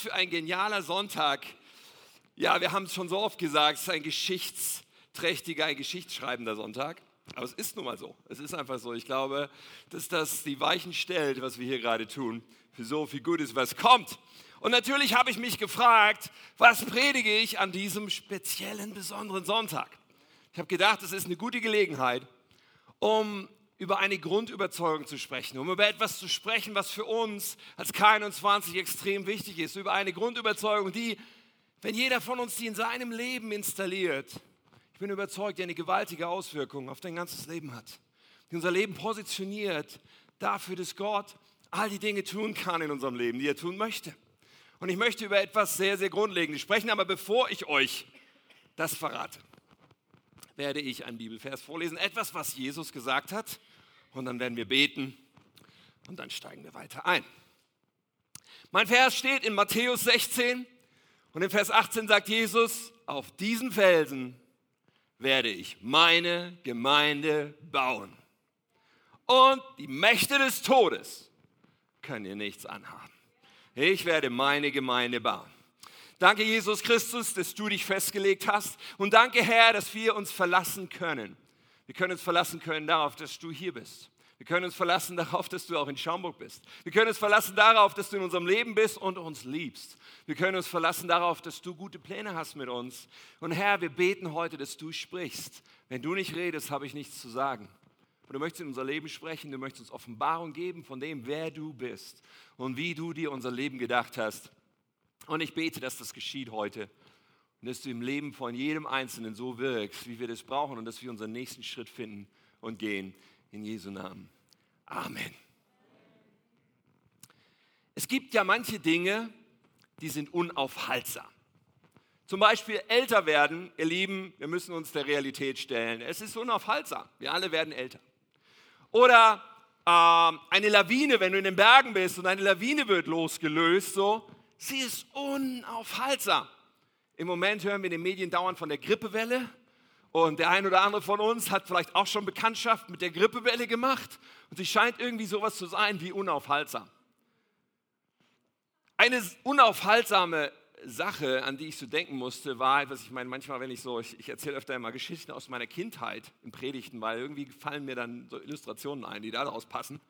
Für ein genialer Sonntag. Ja, wir haben es schon so oft gesagt, es ist ein geschichtsträchtiger, ein geschichtsschreibender Sonntag. Aber es ist nun mal so. Es ist einfach so. Ich glaube, dass das die Weichen stellt, was wir hier gerade tun, für so viel Gutes, was kommt. Und natürlich habe ich mich gefragt, was predige ich an diesem speziellen, besonderen Sonntag? Ich habe gedacht, es ist eine gute Gelegenheit, um über eine Grundüberzeugung zu sprechen, um über etwas zu sprechen, was für uns als K21 extrem wichtig ist, über eine Grundüberzeugung, die, wenn jeder von uns die in seinem Leben installiert, ich bin überzeugt, die eine gewaltige Auswirkung auf dein ganzes Leben hat, die unser Leben positioniert dafür, dass Gott all die Dinge tun kann in unserem Leben, die er tun möchte. Und ich möchte über etwas sehr, sehr Grundlegendes sprechen, aber bevor ich euch das verrate, werde ich einen Bibelvers vorlesen, etwas, was Jesus gesagt hat, und dann werden wir beten und dann steigen wir weiter ein. Mein Vers steht in Matthäus 16 und in Vers 18 sagt Jesus, auf diesen Felsen werde ich meine Gemeinde bauen. Und die Mächte des Todes können ihr nichts anhaben. Ich werde meine Gemeinde bauen. Danke, Jesus Christus, dass du dich festgelegt hast. Und danke, Herr, dass wir uns verlassen können wir können uns verlassen können darauf, dass du hier bist. Wir können uns verlassen darauf, dass du auch in Schaumburg bist. Wir können uns verlassen darauf, dass du in unserem Leben bist und uns liebst. Wir können uns verlassen darauf, dass du gute Pläne hast mit uns. Und Herr, wir beten heute, dass du sprichst. Wenn du nicht redest, habe ich nichts zu sagen. Und du möchtest in unser Leben sprechen, du möchtest uns Offenbarung geben von dem, wer du bist und wie du dir unser Leben gedacht hast. Und ich bete, dass das geschieht heute und dass du im Leben von jedem Einzelnen so wirkst, wie wir das brauchen und dass wir unseren nächsten Schritt finden und gehen. In Jesu Namen. Amen. Es gibt ja manche Dinge, die sind unaufhaltsam. Zum Beispiel älter werden, ihr Lieben, wir müssen uns der Realität stellen. Es ist unaufhaltsam. Wir alle werden älter. Oder äh, eine Lawine, wenn du in den Bergen bist und eine Lawine wird losgelöst, so, sie ist unaufhaltsam. Im Moment hören wir in den Medien dauernd von der Grippewelle. Und der ein oder andere von uns hat vielleicht auch schon Bekanntschaft mit der Grippewelle gemacht. Und sie scheint irgendwie sowas zu sein wie unaufhaltsam. Eine unaufhaltsame Sache, an die ich so denken musste, war, was ich meine, manchmal, wenn ich so, ich, ich erzähle öfter immer Geschichten aus meiner Kindheit in Predigten, weil irgendwie fallen mir dann so Illustrationen ein, die daraus passen.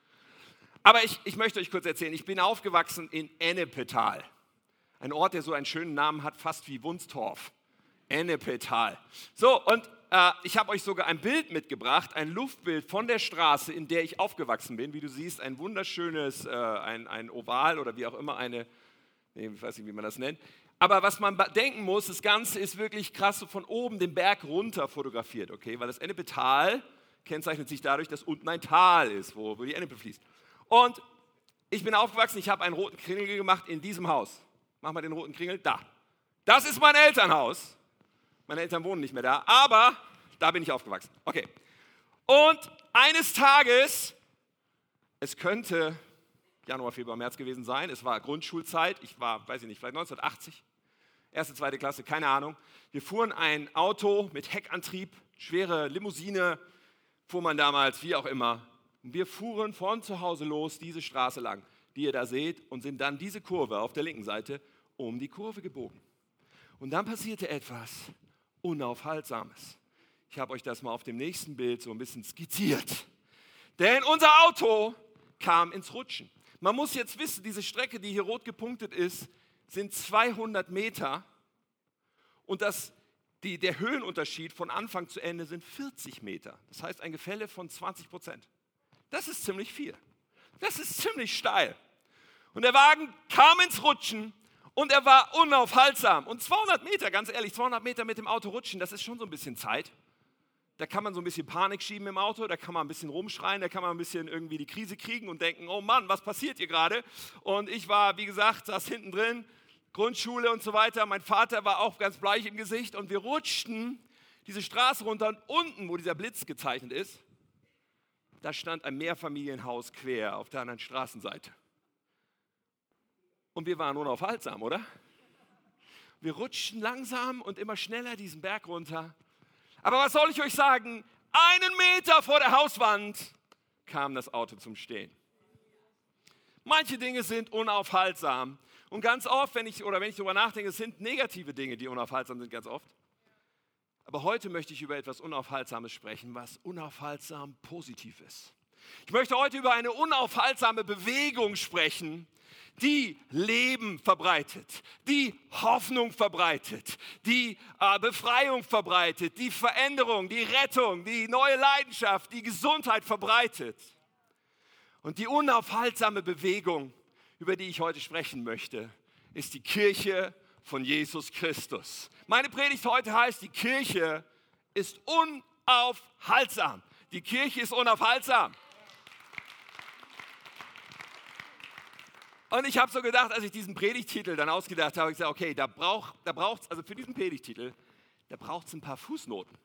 Aber ich, ich möchte euch kurz erzählen, ich bin aufgewachsen in Ennepetal. Ein Ort, der so einen schönen Namen hat, fast wie Wunstorf. Ennepetal. So, und äh, ich habe euch sogar ein Bild mitgebracht, ein Luftbild von der Straße, in der ich aufgewachsen bin. Wie du siehst, ein wunderschönes, äh, ein, ein Oval oder wie auch immer, eine, ich weiß nicht, wie man das nennt. Aber was man denken muss, das Ganze ist wirklich krass so von oben den Berg runter fotografiert, okay? Weil das Ennepetal kennzeichnet sich dadurch, dass unten ein Tal ist, wo, wo die Ennepe fließt. Und ich bin aufgewachsen, ich habe einen roten Kringel gemacht in diesem Haus. Mach mal den roten Kringel. Da. Das ist mein Elternhaus. Meine Eltern wohnen nicht mehr da, aber da bin ich aufgewachsen. Okay. Und eines Tages, es könnte Januar, Februar, März gewesen sein, es war Grundschulzeit, ich war, weiß ich nicht, vielleicht 1980, erste, zweite Klasse, keine Ahnung. Wir fuhren ein Auto mit Heckantrieb, schwere Limousine, fuhr man damals, wie auch immer. Und wir fuhren von zu Hause los diese Straße lang die ihr da seht, und sind dann diese Kurve auf der linken Seite um die Kurve gebogen. Und dann passierte etwas Unaufhaltsames. Ich habe euch das mal auf dem nächsten Bild so ein bisschen skizziert. Denn unser Auto kam ins Rutschen. Man muss jetzt wissen, diese Strecke, die hier rot gepunktet ist, sind 200 Meter und das, die, der Höhenunterschied von Anfang zu Ende sind 40 Meter. Das heißt ein Gefälle von 20 Prozent. Das ist ziemlich viel. Das ist ziemlich steil. Und der Wagen kam ins Rutschen und er war unaufhaltsam. Und 200 Meter, ganz ehrlich, 200 Meter mit dem Auto rutschen, das ist schon so ein bisschen Zeit. Da kann man so ein bisschen Panik schieben im Auto, da kann man ein bisschen rumschreien, da kann man ein bisschen irgendwie die Krise kriegen und denken, oh Mann, was passiert hier gerade? Und ich war, wie gesagt, saß hinten drin, Grundschule und so weiter. Mein Vater war auch ganz bleich im Gesicht und wir rutschten diese Straße runter und unten, wo dieser Blitz gezeichnet ist, da stand ein Mehrfamilienhaus quer auf der anderen Straßenseite. Und wir waren unaufhaltsam, oder? Wir rutschten langsam und immer schneller diesen Berg runter. Aber was soll ich euch sagen? Einen Meter vor der Hauswand kam das Auto zum Stehen. Manche Dinge sind unaufhaltsam Und ganz oft, wenn ich, oder wenn ich darüber nachdenke, sind negative Dinge, die unaufhaltsam sind, ganz oft. Aber heute möchte ich über etwas Unaufhaltsames sprechen, was unaufhaltsam positiv ist. Ich möchte heute über eine unaufhaltsame Bewegung sprechen, die Leben verbreitet, die Hoffnung verbreitet, die äh, Befreiung verbreitet, die Veränderung, die Rettung, die neue Leidenschaft, die Gesundheit verbreitet. Und die unaufhaltsame Bewegung, über die ich heute sprechen möchte, ist die Kirche von Jesus Christus. Meine Predigt heute heißt, die Kirche ist unaufhaltsam. Die Kirche ist unaufhaltsam. Und ich habe so gedacht, als ich diesen Predigtitel dann ausgedacht habe, ich gesagt, okay, da braucht da also für diesen Predigtitel, da braucht es ein paar Fußnoten.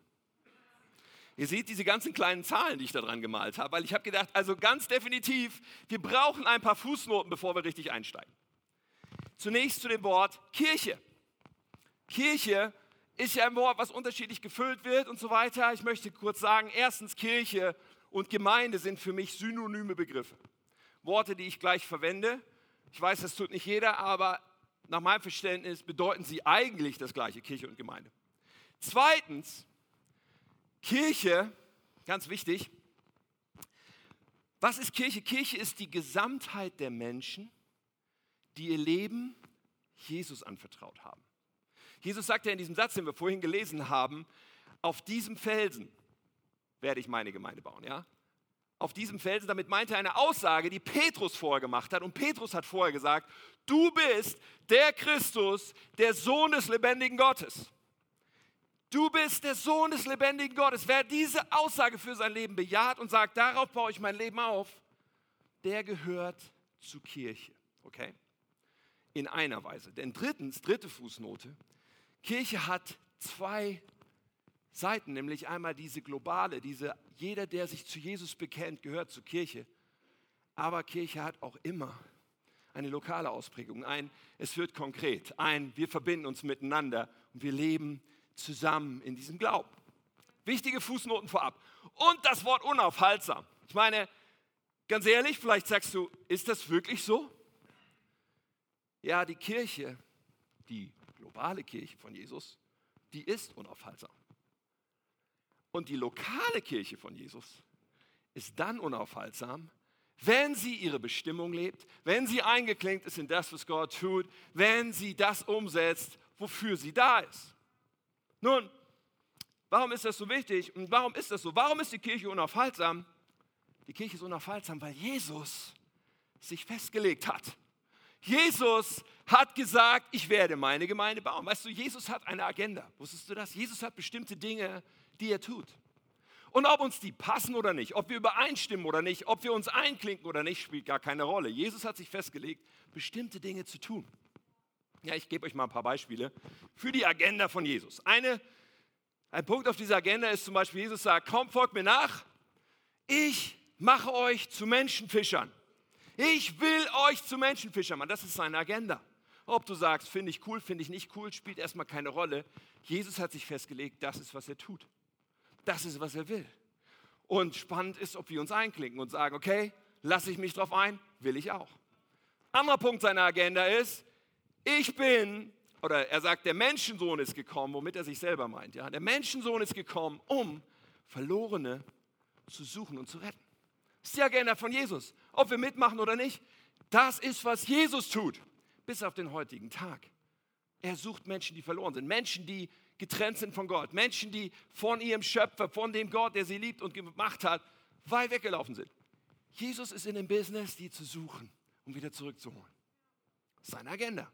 Ihr seht diese ganzen kleinen Zahlen, die ich da dran gemalt habe, weil ich habe gedacht, also ganz definitiv, wir brauchen ein paar Fußnoten, bevor wir richtig einsteigen. Zunächst zu dem Wort Kirche. Kirche ist ja ein Wort, was unterschiedlich gefüllt wird und so weiter. Ich möchte kurz sagen, erstens Kirche und Gemeinde sind für mich synonyme Begriffe. Worte, die ich gleich verwende. Ich weiß, das tut nicht jeder, aber nach meinem Verständnis bedeuten sie eigentlich das gleiche, Kirche und Gemeinde. Zweitens, Kirche, ganz wichtig, was ist Kirche? Kirche ist die Gesamtheit der Menschen, die ihr Leben Jesus anvertraut haben. Jesus sagt ja in diesem Satz, den wir vorhin gelesen haben, auf diesem Felsen werde ich meine Gemeinde bauen. Ja? Auf diesem Felsen, damit meint er eine Aussage, die Petrus vorher gemacht hat. Und Petrus hat vorher gesagt, du bist der Christus, der Sohn des lebendigen Gottes. Du bist der Sohn des lebendigen Gottes. Wer diese Aussage für sein Leben bejaht und sagt, darauf baue ich mein Leben auf, der gehört zur Kirche. Okay? In einer Weise. Denn drittens, dritte Fußnote, Kirche hat zwei Seiten, nämlich einmal diese globale, diese jeder, der sich zu Jesus bekennt, gehört zur Kirche. Aber Kirche hat auch immer eine lokale Ausprägung. Ein, es wird konkret. Ein, wir verbinden uns miteinander und wir leben zusammen in diesem Glauben. Wichtige Fußnoten vorab. Und das Wort unaufhaltsam. Ich meine, ganz ehrlich, vielleicht sagst du, ist das wirklich so? Ja, die Kirche, die globale Kirche von Jesus, die ist unaufhaltsam. Und die lokale Kirche von Jesus ist dann unaufhaltsam, wenn sie ihre Bestimmung lebt, wenn sie eingeklinkt ist in das, was Gott tut, wenn sie das umsetzt, wofür sie da ist. Nun, warum ist das so wichtig und warum ist das so? Warum ist die Kirche unaufhaltsam? Die Kirche ist unaufhaltsam, weil Jesus sich festgelegt hat. Jesus hat gesagt, ich werde meine Gemeinde bauen. Weißt du, Jesus hat eine Agenda. Wusstest du das? Jesus hat bestimmte Dinge, die er tut. Und ob uns die passen oder nicht, ob wir übereinstimmen oder nicht, ob wir uns einklinken oder nicht, spielt gar keine Rolle. Jesus hat sich festgelegt, bestimmte Dinge zu tun. Ja, ich gebe euch mal ein paar Beispiele für die Agenda von Jesus. Eine, ein Punkt auf dieser Agenda ist zum Beispiel, Jesus sagt, komm, folgt mir nach, ich mache euch zu Menschenfischern. Ich will euch zu Menschenfischern machen. Das ist seine Agenda. Ob du sagst, finde ich cool, finde ich nicht cool, spielt erstmal keine Rolle. Jesus hat sich festgelegt, das ist, was er tut. Das ist, was er will. Und spannend ist, ob wir uns einklinken und sagen, okay, lasse ich mich drauf ein, will ich auch. Anderer Punkt seiner Agenda ist, ich bin, oder er sagt, der Menschensohn ist gekommen, womit er sich selber meint. Ja? Der Menschensohn ist gekommen, um Verlorene zu suchen und zu retten. Das ist die Agenda von Jesus. Ob wir mitmachen oder nicht, das ist, was Jesus tut, bis auf den heutigen Tag. Er sucht Menschen, die verloren sind, Menschen, die getrennt sind von Gott, Menschen, die von ihrem Schöpfer, von dem Gott, der sie liebt und gemacht hat, weit weggelaufen sind. Jesus ist in dem Business, die zu suchen, um wieder zurückzuholen. Seine Agenda.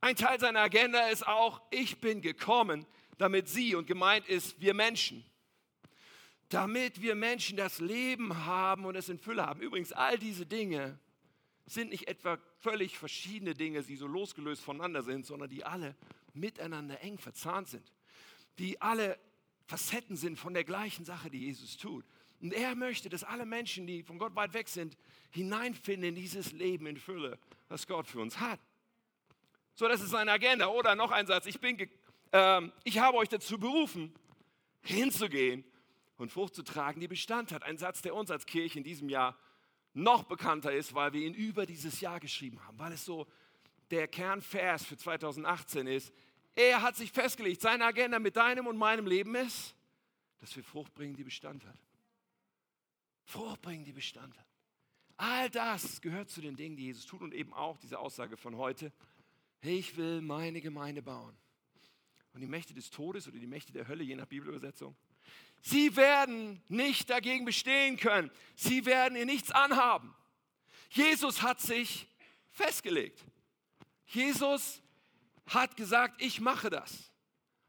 Ein Teil seiner Agenda ist auch, ich bin gekommen, damit Sie und gemeint ist, wir Menschen, damit wir Menschen das Leben haben und es in Fülle haben. Übrigens, all diese Dinge sind nicht etwa völlig verschiedene Dinge, die so losgelöst voneinander sind, sondern die alle miteinander eng verzahnt sind, die alle Facetten sind von der gleichen Sache, die Jesus tut. Und er möchte, dass alle Menschen, die von Gott weit weg sind, hineinfinden in dieses Leben in Fülle, das Gott für uns hat. So, das ist seine Agenda. Oder noch ein Satz, ich, bin, äh, ich habe euch dazu berufen, hinzugehen und Frucht zu tragen, die Bestand hat. Ein Satz, der uns als Kirche in diesem Jahr noch bekannter ist, weil wir ihn über dieses Jahr geschrieben haben, weil es so der Kernvers für 2018 ist, er hat sich festgelegt, seine Agenda mit deinem und meinem Leben ist, dass wir Frucht bringen, die Bestand hat. Frucht bringen, die Bestand hat. All das gehört zu den Dingen, die Jesus tut und eben auch diese Aussage von heute. Ich will meine Gemeinde bauen. Und die Mächte des Todes oder die Mächte der Hölle, je nach Bibelübersetzung, sie werden nicht dagegen bestehen können. Sie werden ihr nichts anhaben. Jesus hat sich festgelegt. Jesus hat gesagt, ich mache das.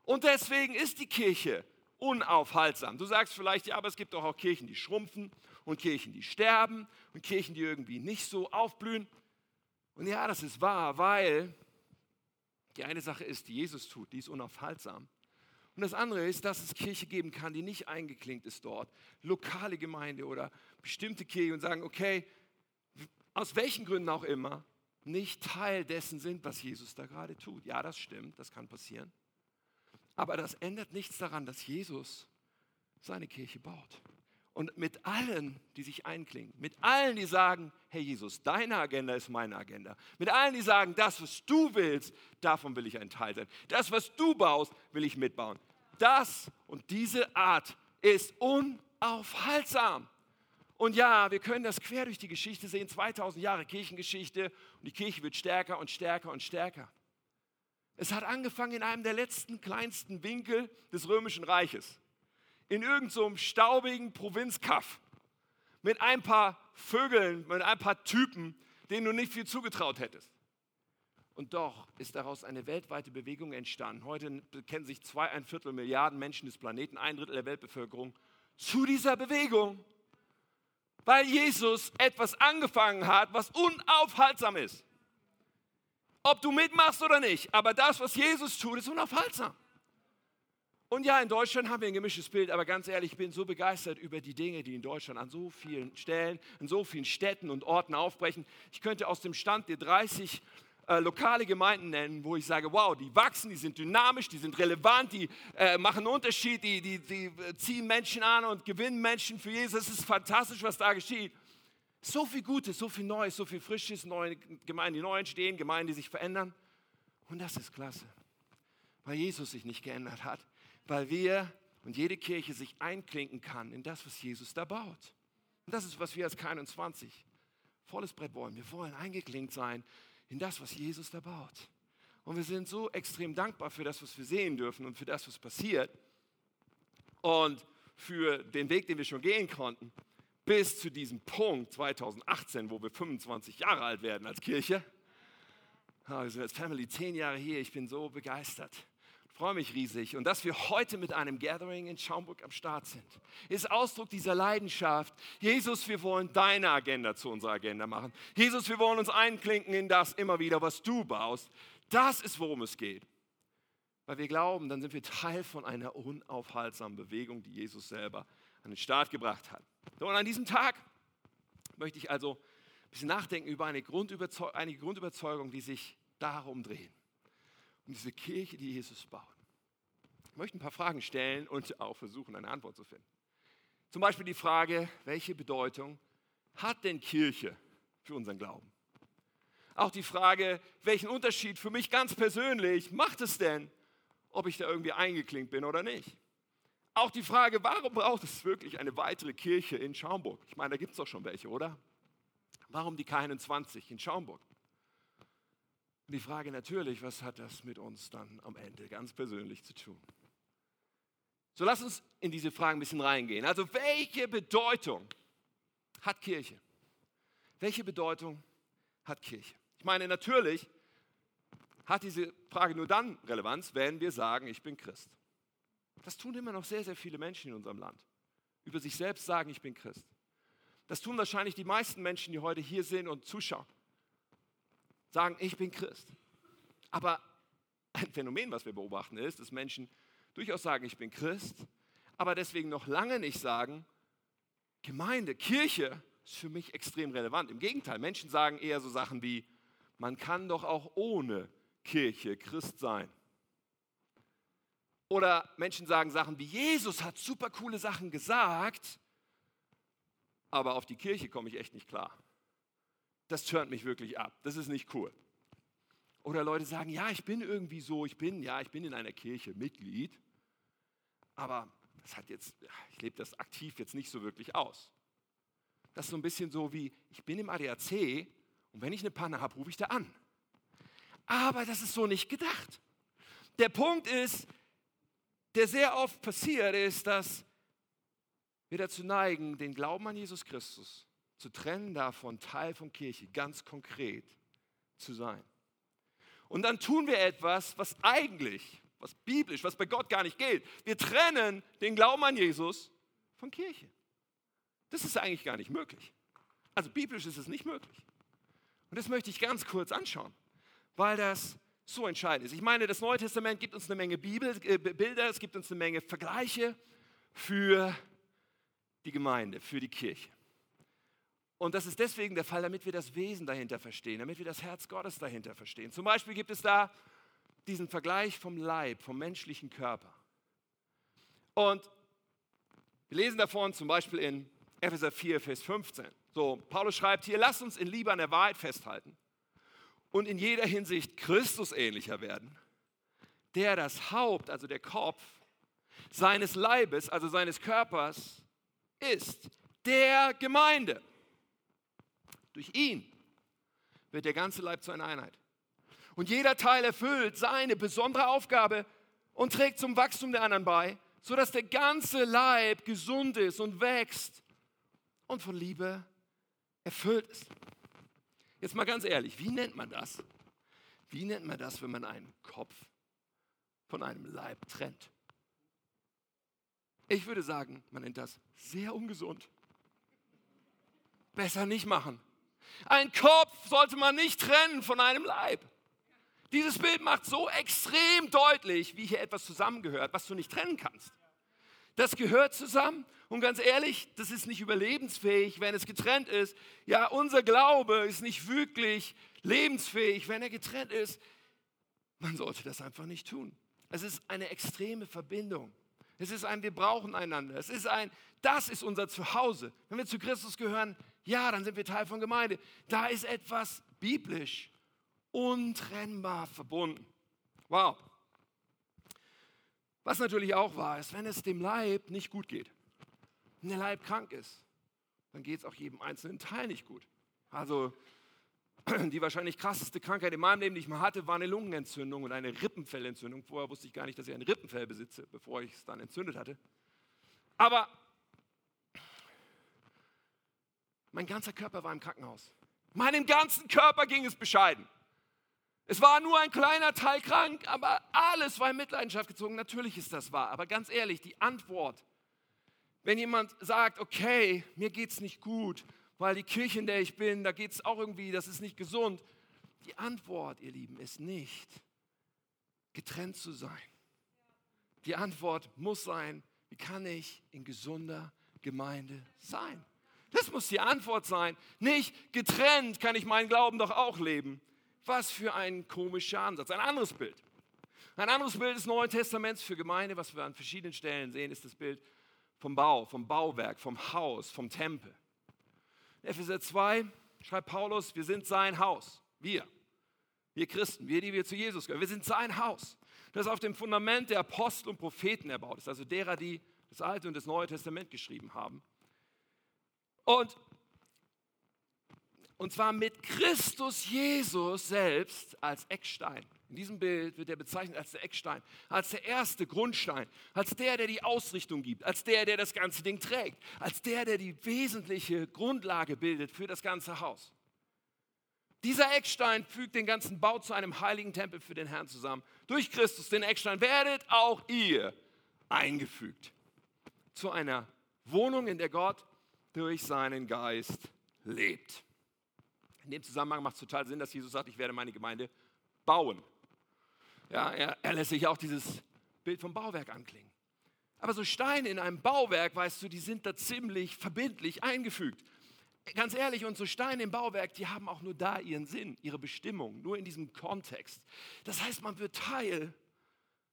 Und deswegen ist die Kirche unaufhaltsam. Du sagst vielleicht, ja, aber es gibt doch auch Kirchen, die schrumpfen und Kirchen, die sterben und Kirchen, die irgendwie nicht so aufblühen. Und ja, das ist wahr, weil die eine Sache ist, die Jesus tut, die ist unaufhaltsam. Und das andere ist, dass es Kirche geben kann, die nicht eingeklinkt ist dort. Lokale Gemeinde oder bestimmte Kirche und sagen, okay, aus welchen Gründen auch immer, nicht Teil dessen sind, was Jesus da gerade tut. Ja, das stimmt, das kann passieren. Aber das ändert nichts daran, dass Jesus seine Kirche baut. Und mit allen, die sich einklinken, mit allen, die sagen, hey Jesus, deine Agenda ist meine Agenda. Mit allen, die sagen, das, was du willst, davon will ich ein Teil sein. Das, was du baust, will ich mitbauen. Das und diese Art ist unaufhaltsam. Und ja, wir können das quer durch die Geschichte sehen, 2000 Jahre Kirchengeschichte und die Kirche wird stärker und stärker und stärker. Es hat angefangen in einem der letzten kleinsten Winkel des römischen Reiches, in irgendeinem so staubigen Provinzkaff mit ein paar Vögeln, mit ein paar Typen, denen du nicht viel zugetraut hättest. Und doch ist daraus eine weltweite Bewegung entstanden. Heute kennen sich zweieinviertel Milliarden Menschen des Planeten, ein Drittel der Weltbevölkerung, zu dieser Bewegung weil Jesus etwas angefangen hat, was unaufhaltsam ist. Ob du mitmachst oder nicht, aber das, was Jesus tut, ist unaufhaltsam. Und ja, in Deutschland haben wir ein gemischtes Bild, aber ganz ehrlich, ich bin so begeistert über die Dinge, die in Deutschland an so vielen Stellen, in so vielen Städten und Orten aufbrechen. Ich könnte aus dem Stand der 30 äh, lokale Gemeinden nennen, wo ich sage, wow, die wachsen, die sind dynamisch, die sind relevant, die äh, machen einen Unterschied, die, die, die ziehen Menschen an und gewinnen Menschen für Jesus. Es ist fantastisch, was da geschieht. So viel Gutes, so viel Neues, so viel Frisches, neue Gemeinden, die neu entstehen, Gemeinden, die sich verändern. Und das ist klasse, weil Jesus sich nicht geändert hat, weil wir und jede Kirche sich einklinken kann in das, was Jesus da baut. Und das ist, was wir als K21 volles Brett wollen. Wir wollen eingeklinkt sein in das, was Jesus da baut. Und wir sind so extrem dankbar für das, was wir sehen dürfen und für das, was passiert. Und für den Weg, den wir schon gehen konnten, bis zu diesem Punkt 2018, wo wir 25 Jahre alt werden als Kirche. Wir sind als Family zehn Jahre hier. Ich bin so begeistert freue mich riesig. Und dass wir heute mit einem Gathering in Schaumburg am Start sind, ist Ausdruck dieser Leidenschaft. Jesus, wir wollen deine Agenda zu unserer Agenda machen. Jesus, wir wollen uns einklinken in das immer wieder, was du baust. Das ist, worum es geht. Weil wir glauben, dann sind wir Teil von einer unaufhaltsamen Bewegung, die Jesus selber an den Start gebracht hat. und an diesem Tag möchte ich also ein bisschen nachdenken über eine Grundüberzeugung, einige Grundüberzeugungen, die sich darum drehen um diese Kirche, die Jesus baut. Ich möchte ein paar Fragen stellen und auch versuchen, eine Antwort zu finden. Zum Beispiel die Frage, welche Bedeutung hat denn Kirche für unseren Glauben? Auch die Frage, welchen Unterschied für mich ganz persönlich macht es denn, ob ich da irgendwie eingeklinkt bin oder nicht? Auch die Frage, warum braucht es wirklich eine weitere Kirche in Schaumburg? Ich meine, da gibt es doch schon welche, oder? Warum die K21 in Schaumburg? Und die Frage natürlich, was hat das mit uns dann am Ende ganz persönlich zu tun? So lass uns in diese Fragen ein bisschen reingehen. Also welche Bedeutung hat Kirche? Welche Bedeutung hat Kirche? Ich meine, natürlich hat diese Frage nur dann Relevanz, wenn wir sagen, ich bin Christ. Das tun immer noch sehr, sehr viele Menschen in unserem Land. Über sich selbst sagen, ich bin Christ. Das tun wahrscheinlich die meisten Menschen, die heute hier sind und zuschauen sagen, ich bin Christ. Aber ein Phänomen, was wir beobachten, ist, dass Menschen durchaus sagen, ich bin Christ, aber deswegen noch lange nicht sagen, Gemeinde, Kirche ist für mich extrem relevant. Im Gegenteil, Menschen sagen eher so Sachen wie, man kann doch auch ohne Kirche Christ sein. Oder Menschen sagen Sachen wie, Jesus hat super coole Sachen gesagt, aber auf die Kirche komme ich echt nicht klar das turnt mich wirklich ab. Das ist nicht cool. Oder Leute sagen, ja, ich bin irgendwie so, ich bin, ja, ich bin in einer Kirche Mitglied, aber das hat jetzt, ich lebe das aktiv jetzt nicht so wirklich aus. Das ist so ein bisschen so wie, ich bin im ADAC und wenn ich eine Panne habe, rufe ich da an. Aber das ist so nicht gedacht. Der Punkt ist, der sehr oft passiert, ist, dass wir dazu neigen, den Glauben an Jesus Christus zu trennen davon, Teil von Kirche ganz konkret zu sein. Und dann tun wir etwas, was eigentlich, was biblisch, was bei Gott gar nicht gilt. Wir trennen den Glauben an Jesus von Kirche. Das ist eigentlich gar nicht möglich. Also biblisch ist es nicht möglich. Und das möchte ich ganz kurz anschauen, weil das so entscheidend ist. Ich meine, das Neue Testament gibt uns eine Menge Bibel, äh, Bilder, es gibt uns eine Menge Vergleiche für die Gemeinde, für die Kirche. Und das ist deswegen der Fall, damit wir das Wesen dahinter verstehen, damit wir das Herz Gottes dahinter verstehen. Zum Beispiel gibt es da diesen Vergleich vom Leib, vom menschlichen Körper. Und wir lesen davon zum Beispiel in Epheser 4, Vers 15. So, Paulus schreibt hier, lasst uns in Liebe an der Wahrheit festhalten und in jeder Hinsicht Christus ähnlicher werden, der das Haupt, also der Kopf seines Leibes, also seines Körpers ist, der Gemeinde. Durch ihn wird der ganze Leib zu einer Einheit. Und jeder Teil erfüllt seine besondere Aufgabe und trägt zum Wachstum der anderen bei, sodass der ganze Leib gesund ist und wächst und von Liebe erfüllt ist. Jetzt mal ganz ehrlich, wie nennt man das? Wie nennt man das, wenn man einen Kopf von einem Leib trennt? Ich würde sagen, man nennt das sehr ungesund. Besser nicht machen. Ein Kopf sollte man nicht trennen von einem Leib. Dieses Bild macht so extrem deutlich, wie hier etwas zusammengehört, was du nicht trennen kannst. Das gehört zusammen und ganz ehrlich, das ist nicht überlebensfähig, wenn es getrennt ist. Ja, unser Glaube ist nicht wirklich lebensfähig, wenn er getrennt ist. Man sollte das einfach nicht tun. Es ist eine extreme Verbindung. Es ist ein, wir brauchen einander. Es ist ein, das ist unser Zuhause. Wenn wir zu Christus gehören, ja, dann sind wir Teil von Gemeinde. Da ist etwas biblisch untrennbar verbunden. Wow. Was natürlich auch wahr ist, wenn es dem Leib nicht gut geht, wenn der Leib krank ist, dann geht es auch jedem einzelnen Teil nicht gut. Also die wahrscheinlich krasseste Krankheit in meinem Leben, die ich mal hatte, war eine Lungenentzündung und eine Rippenfellentzündung. Vorher wusste ich gar nicht, dass ich ein Rippenfell besitze, bevor ich es dann entzündet hatte. Aber Mein ganzer Körper war im Krankenhaus. Meinem ganzen Körper ging es bescheiden. Es war nur ein kleiner Teil krank, aber alles war in Mitleidenschaft gezogen. Natürlich ist das wahr, aber ganz ehrlich, die Antwort, wenn jemand sagt, okay, mir geht es nicht gut, weil die Kirche, in der ich bin, da geht es auch irgendwie, das ist nicht gesund. Die Antwort, ihr Lieben, ist nicht, getrennt zu sein. Die Antwort muss sein, wie kann ich in gesunder Gemeinde sein? Das muss die Antwort sein. Nicht getrennt kann ich meinen Glauben doch auch leben. Was für ein komischer Ansatz. Ein anderes Bild. Ein anderes Bild des Neuen Testaments für Gemeinde, was wir an verschiedenen Stellen sehen, ist das Bild vom Bau, vom Bauwerk, vom Haus, vom Tempel. In Epheser 2 schreibt Paulus, wir sind sein Haus. Wir. Wir Christen, wir, die wir zu Jesus gehören. Wir sind sein Haus. Das auf dem Fundament der Apostel und Propheten erbaut ist, also derer, die das Alte und das Neue Testament geschrieben haben. Und, und zwar mit Christus Jesus selbst als Eckstein. In diesem Bild wird er bezeichnet als der Eckstein, als der erste Grundstein, als der, der die Ausrichtung gibt, als der, der das ganze Ding trägt, als der, der die wesentliche Grundlage bildet für das ganze Haus. Dieser Eckstein fügt den ganzen Bau zu einem heiligen Tempel für den Herrn zusammen. Durch Christus, den Eckstein, werdet auch ihr eingefügt zu einer Wohnung, in der Gott durch seinen Geist lebt. In dem Zusammenhang macht es total Sinn, dass Jesus sagt, ich werde meine Gemeinde bauen. Ja, er, er lässt sich auch dieses Bild vom Bauwerk anklingen. Aber so Steine in einem Bauwerk, weißt du, die sind da ziemlich verbindlich eingefügt. Ganz ehrlich, und so Steine im Bauwerk, die haben auch nur da ihren Sinn, ihre Bestimmung, nur in diesem Kontext. Das heißt, man wird Teil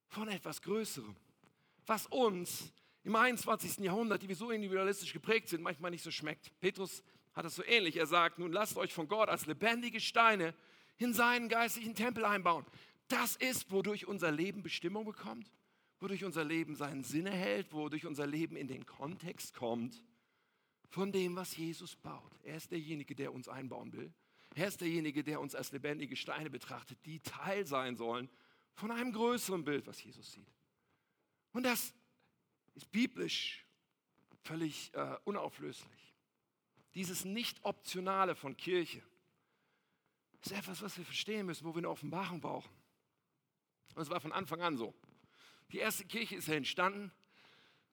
von etwas Größerem, was uns im 21. Jahrhundert, die wir so individualistisch geprägt sind, manchmal nicht so schmeckt. Petrus hat es so ähnlich. Er sagt, nun lasst euch von Gott als lebendige Steine in seinen geistlichen Tempel einbauen. Das ist, wodurch unser Leben Bestimmung bekommt, wodurch unser Leben seinen Sinn erhält, wodurch unser Leben in den Kontext kommt von dem, was Jesus baut. Er ist derjenige, der uns einbauen will. Er ist derjenige, der uns als lebendige Steine betrachtet, die Teil sein sollen von einem größeren Bild, was Jesus sieht. Und das ist biblisch völlig äh, unauflöslich. Dieses Nicht-Optionale von Kirche ist etwas, was wir verstehen müssen, wo wir eine Offenbarung brauchen. Und es war von Anfang an so. Die erste Kirche ist ja entstanden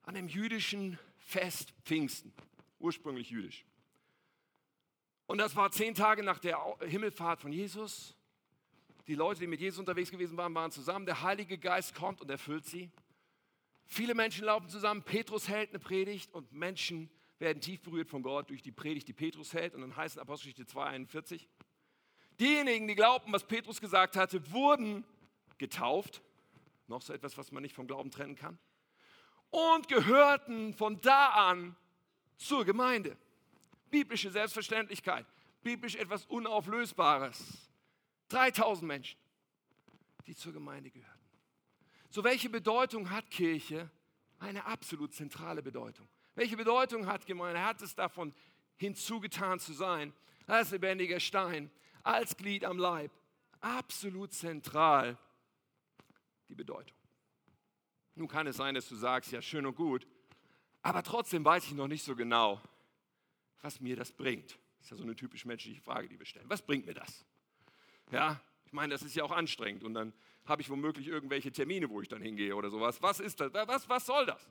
an dem jüdischen Fest Pfingsten, ursprünglich jüdisch. Und das war zehn Tage nach der Himmelfahrt von Jesus. Die Leute, die mit Jesus unterwegs gewesen waren, waren zusammen. Der Heilige Geist kommt und erfüllt sie. Viele Menschen laufen zusammen. Petrus hält eine Predigt und Menschen werden tief berührt von Gott durch die Predigt, die Petrus hält. Und dann heißt in Apostelgeschichte 2,41, diejenigen, die glaubten, was Petrus gesagt hatte, wurden getauft. Noch so etwas, was man nicht vom Glauben trennen kann. Und gehörten von da an zur Gemeinde. Biblische Selbstverständlichkeit. Biblisch etwas Unauflösbares. 3000 Menschen, die zur Gemeinde gehörten. So, welche Bedeutung hat Kirche? Eine absolut zentrale Bedeutung. Welche Bedeutung hat Gemeinde? Hat es davon hinzugetan zu sein, als lebendiger Stein, als Glied am Leib? Absolut zentral die Bedeutung. Nun kann es sein, dass du sagst, ja, schön und gut, aber trotzdem weiß ich noch nicht so genau, was mir das bringt. Das ist ja so eine typisch menschliche Frage, die wir stellen. Was bringt mir das? Ja, ich meine, das ist ja auch anstrengend und dann habe ich womöglich irgendwelche Termine, wo ich dann hingehe oder sowas. Was ist das? Was, was soll das?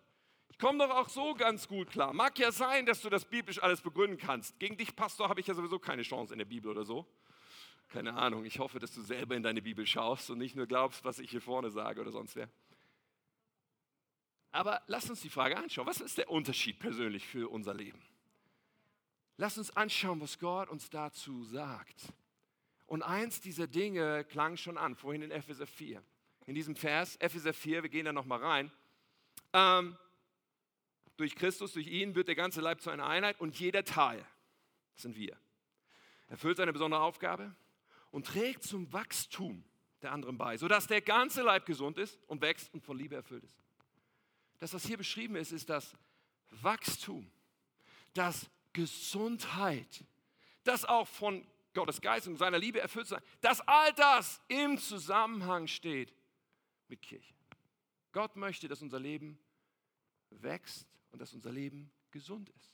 Ich komme doch auch so ganz gut klar. Mag ja sein, dass du das biblisch alles begründen kannst. Gegen dich, Pastor, habe ich ja sowieso keine Chance in der Bibel oder so. Keine Ahnung. Ich hoffe, dass du selber in deine Bibel schaust und nicht nur glaubst, was ich hier vorne sage oder sonst wer. Aber lass uns die Frage anschauen. Was ist der Unterschied persönlich für unser Leben? Lass uns anschauen, was Gott uns dazu sagt. Und eins dieser Dinge klang schon an, vorhin in Epheser 4. In diesem Vers, Epheser 4, wir gehen da nochmal rein. Ähm, durch Christus, durch ihn wird der ganze Leib zu einer Einheit und jeder Teil, das sind wir, erfüllt seine besondere Aufgabe und trägt zum Wachstum der anderen bei, sodass der ganze Leib gesund ist und wächst und von Liebe erfüllt ist. Das, was hier beschrieben ist, ist das Wachstum, das Gesundheit, das auch von Gottes Geist und seiner Liebe erfüllt sein, dass all das im Zusammenhang steht mit Kirche. Gott möchte, dass unser Leben wächst und dass unser Leben gesund ist.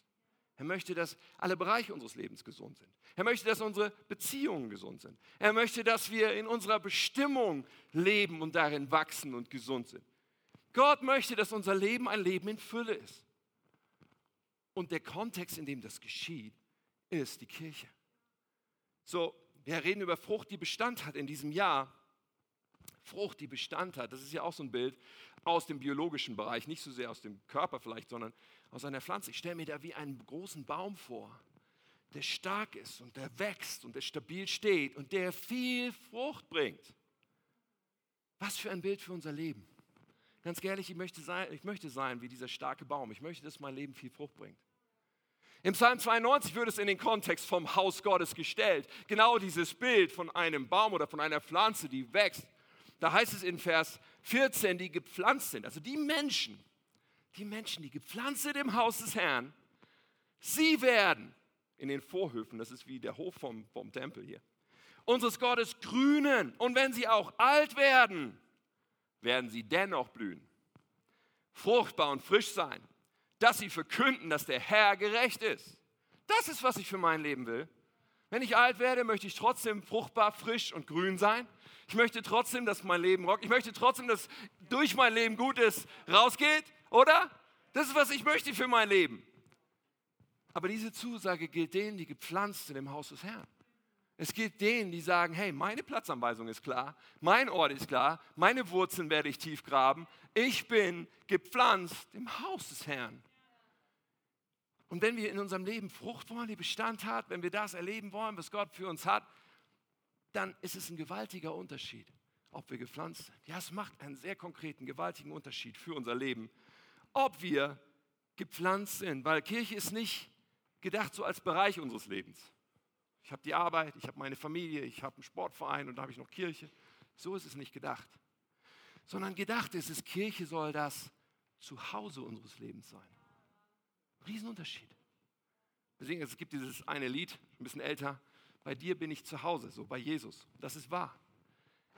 Er möchte, dass alle Bereiche unseres Lebens gesund sind. Er möchte, dass unsere Beziehungen gesund sind. Er möchte, dass wir in unserer Bestimmung leben und darin wachsen und gesund sind. Gott möchte, dass unser Leben ein Leben in Fülle ist. Und der Kontext, in dem das geschieht, ist die Kirche. So, wir reden über Frucht, die Bestand hat in diesem Jahr. Frucht, die Bestand hat, das ist ja auch so ein Bild aus dem biologischen Bereich, nicht so sehr aus dem Körper vielleicht, sondern aus einer Pflanze. Ich stelle mir da wie einen großen Baum vor, der stark ist und der wächst und der stabil steht und der viel Frucht bringt. Was für ein Bild für unser Leben. Ganz ehrlich, ich möchte sein, ich möchte sein wie dieser starke Baum. Ich möchte, dass mein Leben viel Frucht bringt. Im Psalm 92 wird es in den Kontext vom Haus Gottes gestellt. Genau dieses Bild von einem Baum oder von einer Pflanze, die wächst. Da heißt es in Vers 14, die gepflanzt sind. Also die Menschen, die Menschen, die gepflanzt sind im Haus des Herrn, sie werden in den Vorhöfen, das ist wie der Hof vom, vom Tempel hier, unseres Gottes grünen. Und wenn sie auch alt werden, werden sie dennoch blühen, fruchtbar und frisch sein, dass sie verkünden, dass der Herr gerecht ist. Das ist, was ich für mein Leben will. Wenn ich alt werde, möchte ich trotzdem fruchtbar, frisch und grün sein. Ich möchte trotzdem, dass mein Leben rockt. Ich möchte trotzdem, dass durch mein Leben Gutes rausgeht, oder? Das ist, was ich möchte für mein Leben. Aber diese Zusage gilt denen, die gepflanzt sind im Haus des Herrn. Es gilt denen, die sagen, hey, meine Platzanweisung ist klar, mein Ort ist klar, meine Wurzeln werde ich tief graben. Ich bin gepflanzt im Haus des Herrn. Und wenn wir in unserem Leben Frucht wollen, die Bestand hat, wenn wir das erleben wollen, was Gott für uns hat, dann ist es ein gewaltiger Unterschied, ob wir gepflanzt sind. Ja, es macht einen sehr konkreten, gewaltigen Unterschied für unser Leben, ob wir gepflanzt sind, weil Kirche ist nicht gedacht so als Bereich unseres Lebens. Ich habe die Arbeit, ich habe meine Familie, ich habe einen Sportverein und da habe ich noch Kirche. So ist es nicht gedacht. Sondern gedacht ist es, Kirche soll das Zuhause unseres Lebens sein. Riesenunterschied. Deswegen, es gibt dieses eine Lied, ein bisschen älter, bei dir bin ich zu Hause, so bei Jesus. Das ist wahr.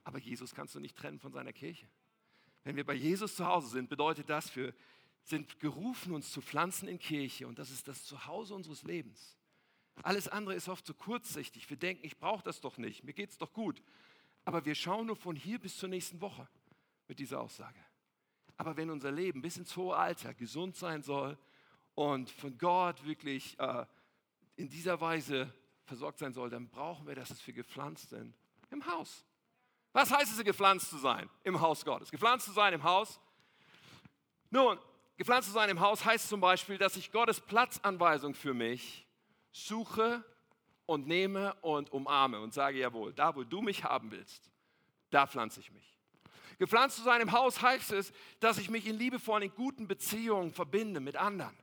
Aber Jesus kannst du nicht trennen von seiner Kirche. Wenn wir bei Jesus zu Hause sind, bedeutet das, wir sind gerufen, uns zu pflanzen in Kirche und das ist das Zuhause unseres Lebens. Alles andere ist oft so kurzsichtig. Wir denken, ich brauche das doch nicht, mir geht es doch gut. Aber wir schauen nur von hier bis zur nächsten Woche mit dieser Aussage. Aber wenn unser Leben bis ins hohe Alter gesund sein soll und von Gott wirklich äh, in dieser Weise versorgt sein soll, dann brauchen wir, dass wir gepflanzt sind im Haus. Was heißt es, gepflanzt zu sein im Haus Gottes? Gepflanzt zu sein im Haus? Nun, gepflanzt zu sein im Haus heißt zum Beispiel, dass ich Gottes Platzanweisung für mich suche und nehme und umarme und sage, jawohl, da wo du mich haben willst, da pflanze ich mich. Gepflanzt zu sein im Haus heißt es, dass ich mich in liebevollen, in guten Beziehungen verbinde mit anderen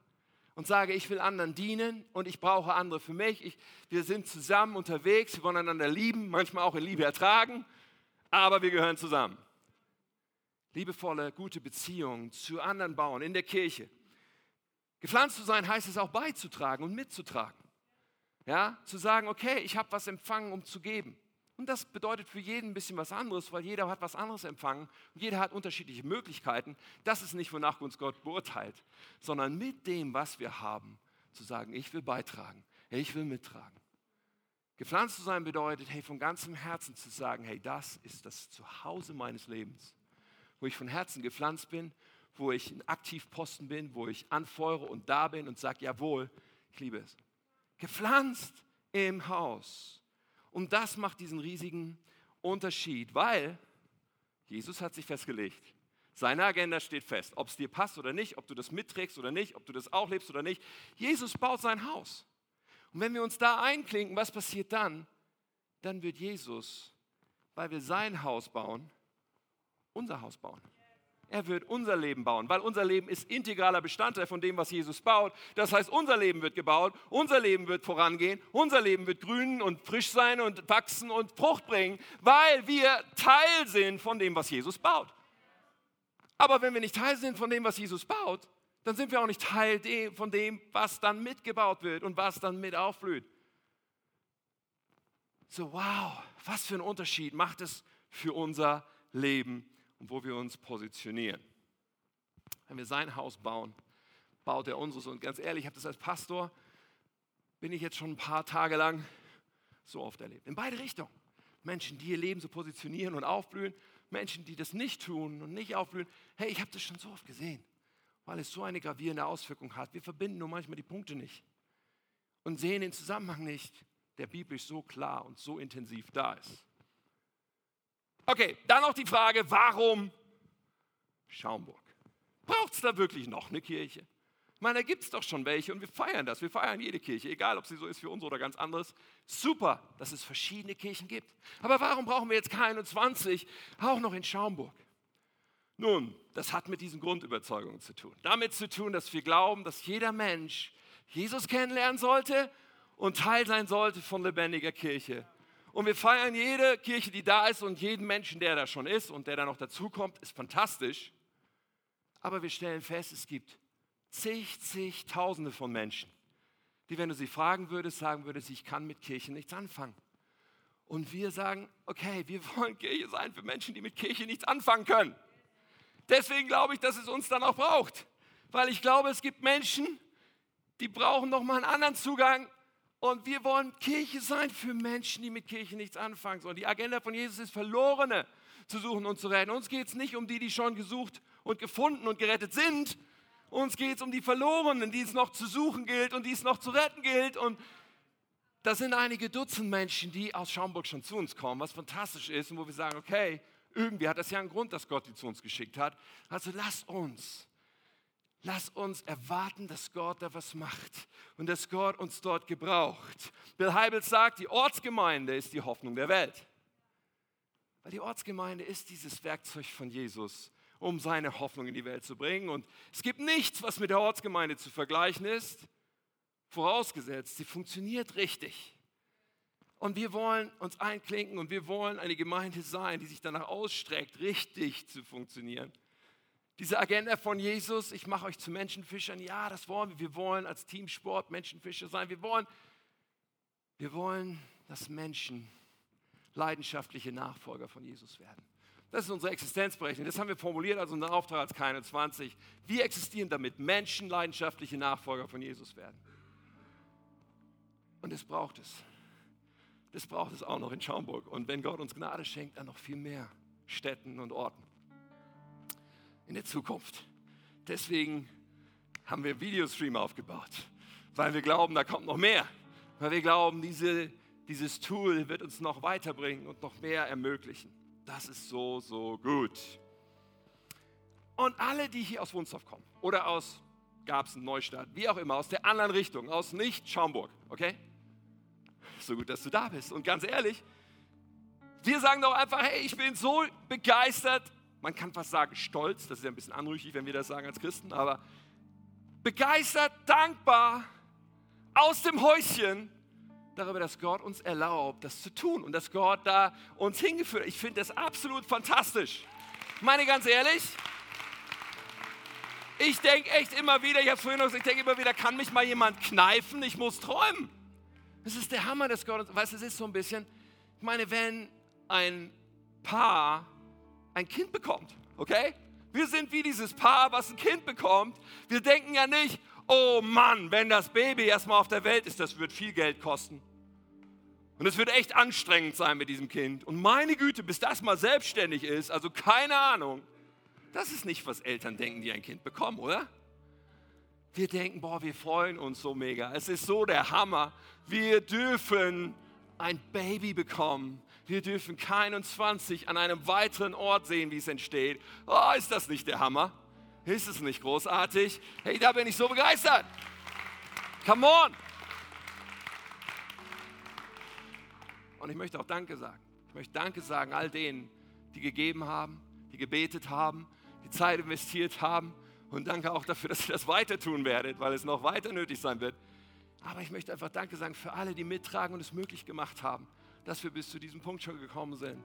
und sage, ich will anderen dienen und ich brauche andere für mich. Ich, wir sind zusammen unterwegs, wir wollen einander lieben, manchmal auch in Liebe ertragen, aber wir gehören zusammen. Liebevolle, gute Beziehungen zu anderen bauen in der Kirche. Gepflanzt zu sein heißt es auch beizutragen und mitzutragen. Ja, zu sagen, okay, ich habe was empfangen, um zu geben. Und das bedeutet für jeden ein bisschen was anderes, weil jeder hat was anderes empfangen und jeder hat unterschiedliche Möglichkeiten. Das ist nicht, wonach uns Gott beurteilt, sondern mit dem, was wir haben, zu sagen, ich will beitragen, ich will mittragen. Gepflanzt zu sein bedeutet, hey, von ganzem Herzen zu sagen, hey, das ist das Zuhause meines Lebens, wo ich von Herzen gepflanzt bin, wo ich ein Aktivposten bin, wo ich anfeuere und da bin und sage, jawohl, ich liebe es. Gepflanzt im Haus. Und das macht diesen riesigen Unterschied, weil Jesus hat sich festgelegt. Seine Agenda steht fest, ob es dir passt oder nicht, ob du das mitträgst oder nicht, ob du das auch lebst oder nicht. Jesus baut sein Haus. Und wenn wir uns da einklinken, was passiert dann? Dann wird Jesus, weil wir sein Haus bauen, unser Haus bauen. Er wird unser Leben bauen, weil unser Leben ist integraler Bestandteil von dem, was Jesus baut. Das heißt, unser Leben wird gebaut, unser Leben wird vorangehen, unser Leben wird grünen und frisch sein und wachsen und Frucht bringen, weil wir Teil sind von dem, was Jesus baut. Aber wenn wir nicht Teil sind von dem, was Jesus baut, dann sind wir auch nicht Teil von dem, was dann mitgebaut wird und was dann mit aufblüht. So, wow, was für einen Unterschied macht es für unser Leben und wo wir uns positionieren. Wenn wir sein Haus bauen, baut er unseres. Und ganz ehrlich, ich habe das als Pastor, bin ich jetzt schon ein paar Tage lang so oft erlebt. In beide Richtungen. Menschen, die ihr Leben so positionieren und aufblühen, Menschen, die das nicht tun und nicht aufblühen. Hey, ich habe das schon so oft gesehen, weil es so eine gravierende Auswirkung hat. Wir verbinden nur manchmal die Punkte nicht und sehen den Zusammenhang nicht, der biblisch so klar und so intensiv da ist. Okay, dann noch die Frage, warum Schaumburg? Braucht es da wirklich noch eine Kirche? Ich meine, da gibt es doch schon welche und wir feiern das. Wir feiern jede Kirche, egal ob sie so ist wie unsere oder ganz anderes. Super, dass es verschiedene Kirchen gibt. Aber warum brauchen wir jetzt K21 auch noch in Schaumburg? Nun, das hat mit diesen Grundüberzeugungen zu tun. Damit zu tun, dass wir glauben, dass jeder Mensch Jesus kennenlernen sollte und Teil sein sollte von lebendiger Kirche. Und wir feiern jede Kirche, die da ist und jeden Menschen, der da schon ist und der da noch dazukommt, ist fantastisch. Aber wir stellen fest, es gibt zig, zigtausende von Menschen, die, wenn du sie fragen würdest, sagen würdest, ich kann mit Kirche nichts anfangen. Und wir sagen, okay, wir wollen Kirche sein für Menschen, die mit Kirche nichts anfangen können. Deswegen glaube ich, dass es uns dann auch braucht. Weil ich glaube, es gibt Menschen, die brauchen noch mal einen anderen Zugang und wir wollen Kirche sein für Menschen, die mit Kirche nichts anfangen sollen. Die Agenda von Jesus ist, Verlorene zu suchen und zu retten. Uns geht es nicht um die, die schon gesucht und gefunden und gerettet sind. Uns geht es um die Verlorenen, die es noch zu suchen gilt und die es noch zu retten gilt. Und da sind einige Dutzend Menschen, die aus Schaumburg schon zu uns kommen, was fantastisch ist und wo wir sagen, okay, irgendwie hat das ja einen Grund, dass Gott die zu uns geschickt hat. Also lasst uns Lass uns erwarten, dass Gott da was macht und dass Gott uns dort gebraucht. Bill Heibels sagt, die Ortsgemeinde ist die Hoffnung der Welt. Weil die Ortsgemeinde ist dieses Werkzeug von Jesus, um seine Hoffnung in die Welt zu bringen. Und es gibt nichts, was mit der Ortsgemeinde zu vergleichen ist, vorausgesetzt, sie funktioniert richtig. Und wir wollen uns einklinken und wir wollen eine Gemeinde sein, die sich danach ausstreckt, richtig zu funktionieren. Diese Agenda von Jesus, ich mache euch zu Menschenfischern, ja, das wollen wir. Wir wollen als Teamsport Menschenfischer sein. Wir wollen, wir wollen, dass Menschen leidenschaftliche Nachfolger von Jesus werden. Das ist unsere Existenzberechnung. Das haben wir formuliert als unseren Auftrag als keine 20. Wir existieren damit, Menschen leidenschaftliche Nachfolger von Jesus werden. Und das braucht es. Das braucht es auch noch in Schaumburg. Und wenn Gott uns Gnade schenkt, dann noch viel mehr Städten und Orten in der Zukunft. Deswegen haben wir Videostream aufgebaut, weil wir glauben, da kommt noch mehr. Weil wir glauben, diese, dieses Tool wird uns noch weiterbringen und noch mehr ermöglichen. Das ist so, so gut. Und alle, die hier aus Wunsdorf kommen oder aus Garbsen, Neustadt, wie auch immer, aus der anderen Richtung, aus nicht Schaumburg, okay? So gut, dass du da bist. Und ganz ehrlich, wir sagen doch einfach, hey, ich bin so begeistert man kann fast sagen stolz, das ist ja ein bisschen anrüchig, wenn wir das sagen als Christen, aber begeistert, dankbar aus dem Häuschen darüber, dass Gott uns erlaubt, das zu tun und dass Gott da uns hingeführt. Ich finde das absolut fantastisch. Ich meine ganz ehrlich, ich denke echt immer wieder, ich habe vorhin noch ich denke immer wieder, kann mich mal jemand kneifen? Ich muss träumen. Das ist der Hammer, dass Gott uns, weißt du, es ist so ein bisschen, ich meine, wenn ein Paar ein Kind bekommt, okay? Wir sind wie dieses Paar, was ein Kind bekommt. Wir denken ja nicht, oh Mann, wenn das Baby erstmal auf der Welt ist, das wird viel Geld kosten. Und es wird echt anstrengend sein mit diesem Kind. Und meine Güte, bis das mal selbstständig ist, also keine Ahnung. Das ist nicht, was Eltern denken, die ein Kind bekommen, oder? Wir denken, boah, wir freuen uns so mega. Es ist so der Hammer. Wir dürfen ein Baby bekommen wir dürfen keinen 21 an einem weiteren Ort sehen, wie es entsteht. Oh, ist das nicht der Hammer? Ist es nicht großartig? Hey, da bin ich so begeistert. Come on! Und ich möchte auch Danke sagen. Ich möchte Danke sagen all denen, die gegeben haben, die gebetet haben, die Zeit investiert haben. Und danke auch dafür, dass ihr das weiter tun werdet, weil es noch weiter nötig sein wird. Aber ich möchte einfach Danke sagen für alle, die mittragen und es möglich gemacht haben dass wir bis zu diesem Punkt schon gekommen sind.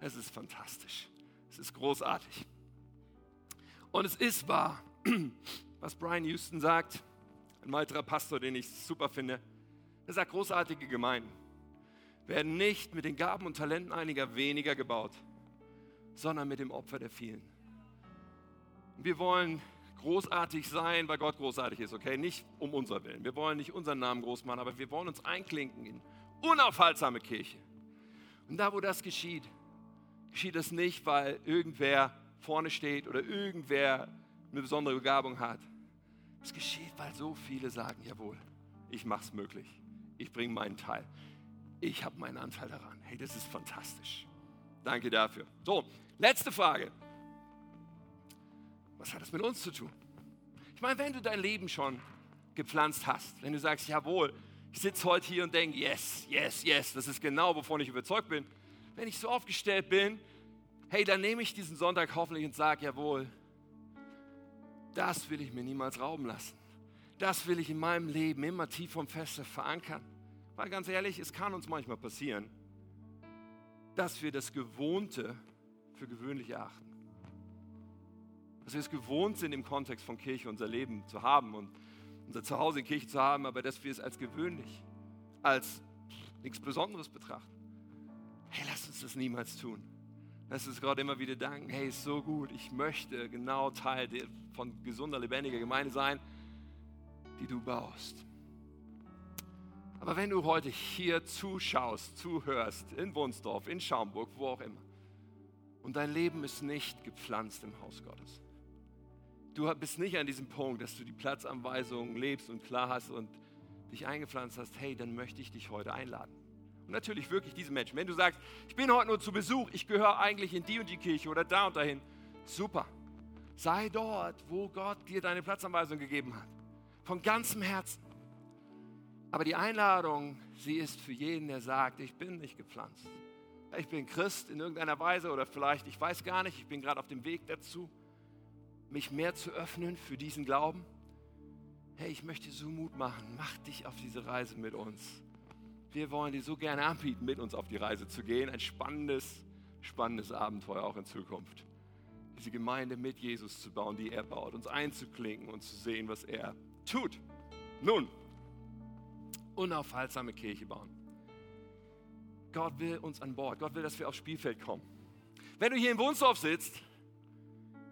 Es ist fantastisch. Es ist großartig. Und es ist wahr, was Brian Houston sagt, ein weiterer Pastor, den ich super finde. Er sagt, großartige Gemeinden werden nicht mit den Gaben und Talenten einiger weniger gebaut, sondern mit dem Opfer der vielen. Wir wollen großartig sein, weil Gott großartig ist, okay? Nicht um unser Willen. Wir wollen nicht unseren Namen groß machen, aber wir wollen uns einklinken in unaufhaltsame Kirche. Und da, wo das geschieht, geschieht das nicht, weil irgendwer vorne steht oder irgendwer eine besondere Begabung hat. Es geschieht, weil so viele sagen, jawohl, ich mache es möglich. Ich bringe meinen Teil. Ich habe meinen Anteil daran. Hey, das ist fantastisch. Danke dafür. So, letzte Frage. Was hat das mit uns zu tun? Ich meine, wenn du dein Leben schon gepflanzt hast, wenn du sagst, jawohl, ich sitze heute hier und denke, yes, yes, yes, das ist genau, wovon ich überzeugt bin. Wenn ich so aufgestellt bin, hey, dann nehme ich diesen Sonntag hoffentlich und sage, jawohl, das will ich mir niemals rauben lassen. Das will ich in meinem Leben immer tiefer und fester verankern. Weil ganz ehrlich, es kann uns manchmal passieren, dass wir das Gewohnte für gewöhnlich erachten. Dass wir es gewohnt sind, im Kontext von Kirche unser Leben zu haben und unser Zuhause in Kirche zu haben, aber dass wir es als gewöhnlich, als nichts Besonderes betrachten. Hey, lass uns das niemals tun. Lass uns Gott immer wieder danken. Hey, ist so gut. Ich möchte genau Teil von gesunder, lebendiger Gemeinde sein, die du baust. Aber wenn du heute hier zuschaust, zuhörst, in Wunsdorf, in Schaumburg, wo auch immer, und dein Leben ist nicht gepflanzt im Haus Gottes, du bist nicht an diesem Punkt, dass du die Platzanweisung lebst und klar hast und dich eingepflanzt hast, hey, dann möchte ich dich heute einladen. Und natürlich wirklich diese Menschen. Wenn du sagst, ich bin heute nur zu Besuch, ich gehöre eigentlich in die und die Kirche oder da und dahin, super. Sei dort, wo Gott dir deine Platzanweisung gegeben hat. Von ganzem Herzen. Aber die Einladung, sie ist für jeden, der sagt, ich bin nicht gepflanzt. Ich bin Christ in irgendeiner Weise oder vielleicht, ich weiß gar nicht, ich bin gerade auf dem Weg dazu mich mehr zu öffnen für diesen Glauben? Hey, ich möchte so Mut machen. Mach dich auf diese Reise mit uns. wir wollen dir so gerne anbieten, mit uns auf die Reise zu gehen. Ein spannendes, spannendes Abenteuer auch in Zukunft. Diese Gemeinde mit Jesus zu bauen, die er baut, uns einzuklinken und zu sehen, was er tut. Nun, unaufhaltsame Kirche bauen. Gott will uns an Bord. Gott will, dass wir aufs Spielfeld kommen. Wenn du hier in Wohnsdorf sitzt,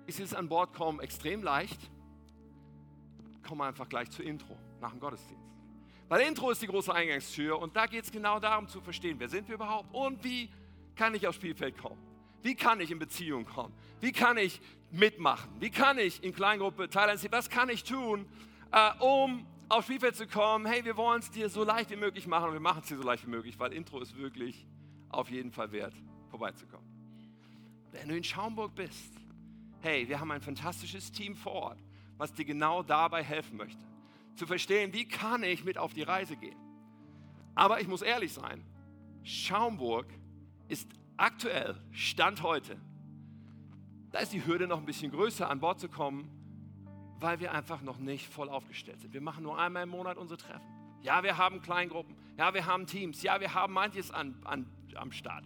ist es an Bord kommen extrem leicht. Komm einfach gleich zur Intro nach dem Gottesdienst. Weil Intro ist die große Eingangstür und da geht es genau darum zu verstehen, wer sind wir überhaupt und wie kann ich aufs Spielfeld kommen? Wie kann ich in Beziehung kommen? Wie kann ich mitmachen? Wie kann ich in Kleingruppe teilnehmen? Was kann ich tun, äh, um aufs Spielfeld zu kommen? Hey, wir wollen es dir so leicht wie möglich machen und wir machen es dir so leicht wie möglich, weil Intro ist wirklich auf jeden Fall wert, vorbeizukommen. Wenn du in Schaumburg bist, hey, wir haben ein fantastisches Team vor Ort, was dir genau dabei helfen möchte. Zu verstehen, wie kann ich mit auf die Reise gehen. Aber ich muss ehrlich sein, Schaumburg ist aktuell, Stand heute, da ist die Hürde noch ein bisschen größer, an Bord zu kommen, weil wir einfach noch nicht voll aufgestellt sind. Wir machen nur einmal im Monat unsere Treffen. Ja, wir haben Kleingruppen. Ja, wir haben Teams. Ja, wir haben manches an, an, am Start.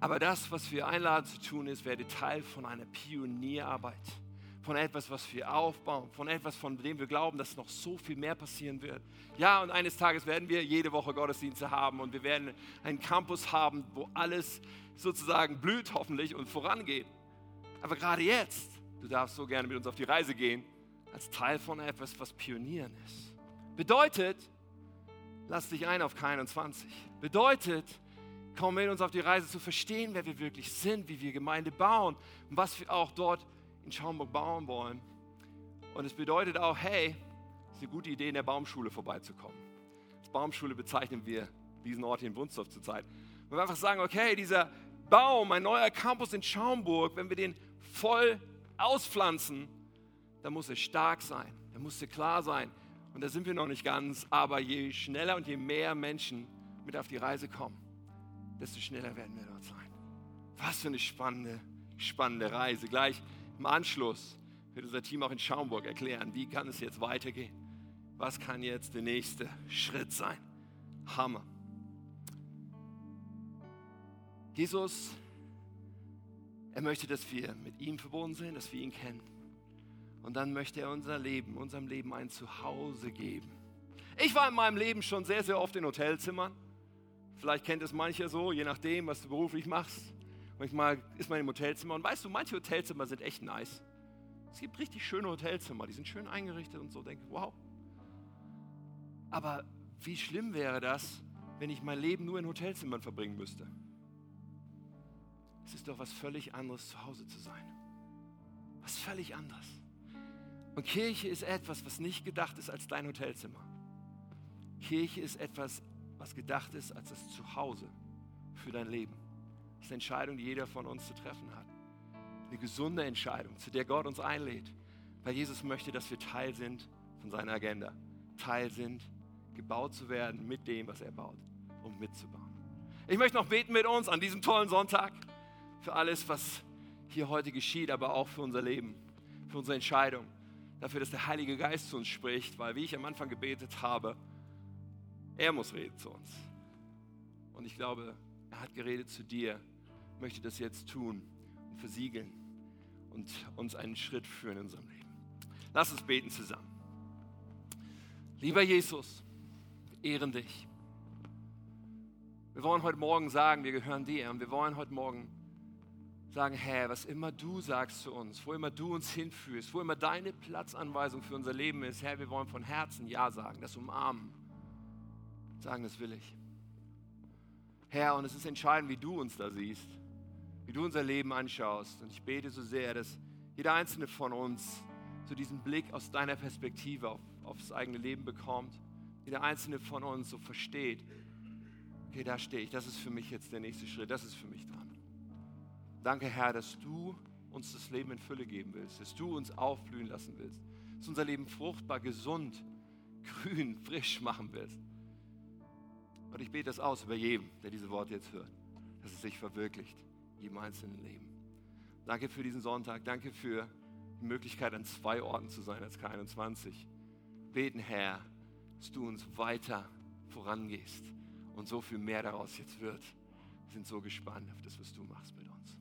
Aber das, was wir einladen zu tun, ist, werde Teil von einer Pionierarbeit, von etwas, was wir aufbauen, von etwas, von dem wir glauben, dass noch so viel mehr passieren wird. Ja, und eines Tages werden wir jede Woche Gottesdienste haben und wir werden einen Campus haben, wo alles sozusagen blüht hoffentlich und vorangeht. Aber gerade jetzt, du darfst so gerne mit uns auf die Reise gehen, als Teil von etwas, was Pionieren ist. Bedeutet, lass dich ein auf K21. Bedeutet, komm mit uns auf die Reise zu verstehen, wer wir wirklich sind, wie wir Gemeinde bauen und was wir auch dort in Schaumburg bauen wollen. Und es bedeutet auch, hey, es ist eine gute Idee, in der Baumschule vorbeizukommen. Als Baumschule bezeichnen wir diesen Ort hier in Wunsdorf zurzeit. Und wir einfach sagen, okay, dieser Baum, ein neuer Campus in Schaumburg, wenn wir den voll auspflanzen, dann muss er stark sein, dann muss er klar sein. Und da sind wir noch nicht ganz, aber je schneller und je mehr Menschen mit auf die Reise kommen, desto schneller werden wir dort sein. Was für eine spannende, spannende Reise. Gleich im Anschluss wird unser Team auch in Schaumburg erklären, wie kann es jetzt weitergehen. Was kann jetzt der nächste Schritt sein? Hammer. Jesus, er möchte, dass wir mit ihm verbunden sind, dass wir ihn kennen. Und dann möchte er unser Leben, unserem Leben ein Zuhause geben. Ich war in meinem Leben schon sehr, sehr oft in Hotelzimmern. Vielleicht kennt es mancher so, je nachdem, was du beruflich machst. Manchmal ist man im Hotelzimmer und weißt du, manche Hotelzimmer sind echt nice. Es gibt richtig schöne Hotelzimmer, die sind schön eingerichtet und so. Denke, wow. Aber wie schlimm wäre das, wenn ich mein Leben nur in Hotelzimmern verbringen müsste? Es ist doch was völlig anderes, zu Hause zu sein. Was völlig anderes. Und Kirche ist etwas, was nicht gedacht ist als dein Hotelzimmer. Kirche ist etwas was gedacht ist als das Zuhause für dein Leben. Das ist eine Entscheidung, die jeder von uns zu treffen hat. Eine gesunde Entscheidung, zu der Gott uns einlädt, weil Jesus möchte, dass wir Teil sind von seiner Agenda. Teil sind, gebaut zu werden mit dem, was er baut, um mitzubauen. Ich möchte noch beten mit uns an diesem tollen Sonntag für alles, was hier heute geschieht, aber auch für unser Leben, für unsere Entscheidung, dafür, dass der Heilige Geist zu uns spricht, weil, wie ich am Anfang gebetet habe, er muss reden zu uns. Und ich glaube, er hat geredet zu dir, möchte das jetzt tun und versiegeln und uns einen Schritt führen in unserem Leben. Lass uns beten zusammen. Lieber Jesus, ehren dich. Wir wollen heute Morgen sagen, wir gehören dir und wir wollen heute Morgen sagen, Herr, was immer du sagst zu uns, wo immer du uns hinführst, wo immer deine Platzanweisung für unser Leben ist, Herr, wir wollen von Herzen Ja sagen, das umarmen sagen, das will ich. Herr, und es ist entscheidend, wie du uns da siehst, wie du unser Leben anschaust. Und ich bete so sehr, dass jeder einzelne von uns so diesen Blick aus deiner Perspektive auf, aufs eigene Leben bekommt. Jeder einzelne von uns so versteht, okay, da stehe ich, das ist für mich jetzt der nächste Schritt, das ist für mich dran. Danke, Herr, dass du uns das Leben in Fülle geben willst, dass du uns aufblühen lassen willst, dass unser Leben fruchtbar, gesund, grün, frisch machen willst. Und ich bete das aus über jedem, der diese Worte jetzt hört, dass es sich verwirklicht, jedem einzelnen Leben. Danke für diesen Sonntag, danke für die Möglichkeit, an zwei Orten zu sein als K21. Beten, Herr, dass du uns weiter vorangehst, und so viel mehr daraus jetzt wird. Wir sind so gespannt auf das, was du machst mit uns.